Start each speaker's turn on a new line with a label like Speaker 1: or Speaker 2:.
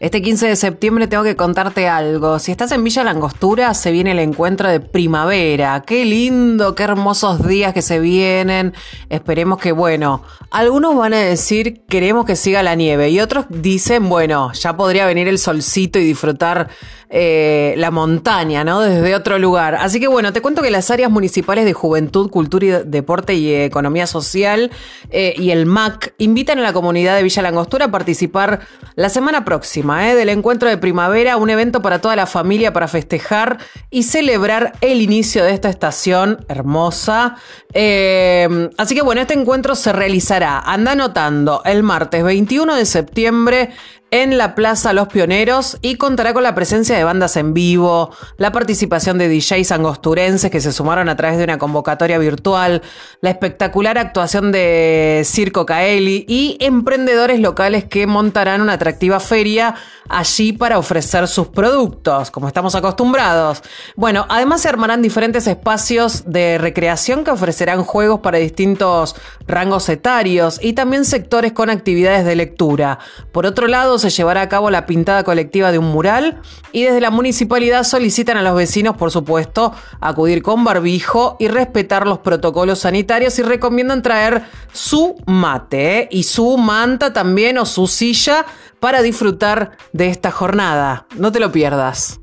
Speaker 1: Este 15 de septiembre tengo que contarte algo. Si estás en Villa Langostura, se viene el encuentro de primavera. Qué lindo, qué hermosos días que se vienen. Esperemos que, bueno, algunos van a decir queremos que siga la nieve y otros dicen, bueno, ya podría venir el solcito y disfrutar eh, la montaña, ¿no? Desde otro lugar. Así que bueno, te cuento que las áreas municipales de Juventud, Cultura y Deporte y Economía Social eh, y el MAC invitan a la comunidad de Villa Langostura a participar la semana próxima ¿eh? del encuentro de primavera, un evento para toda la familia para festejar y celebrar el inicio de esta estación hermosa. así que bueno, este encuentro se realizará, anda anotando, el martes 21 de septiembre en la Plaza Los Pioneros y contará con la presencia de bandas en vivo, la participación de DJs angosturenses que se sumaron a través de una convocatoria virtual, la espectacular actuación de Circo Caeli y emprendedores locales que montarán una atractiva feria allí para ofrecer sus productos, como estamos acostumbrados. Bueno, además se armarán diferentes espacios de recreación que ofrecerán juegos para distintos rangos etarios y también sectores con actividades de lectura. Por otro lado, se llevará a cabo la pintada colectiva de un mural y desde la municipalidad solicitan a los vecinos, por supuesto, acudir con barbijo y respetar los protocolos sanitarios y recomiendan traer su mate ¿eh? y su manta también o su silla para disfrutar de esta jornada. No te lo pierdas.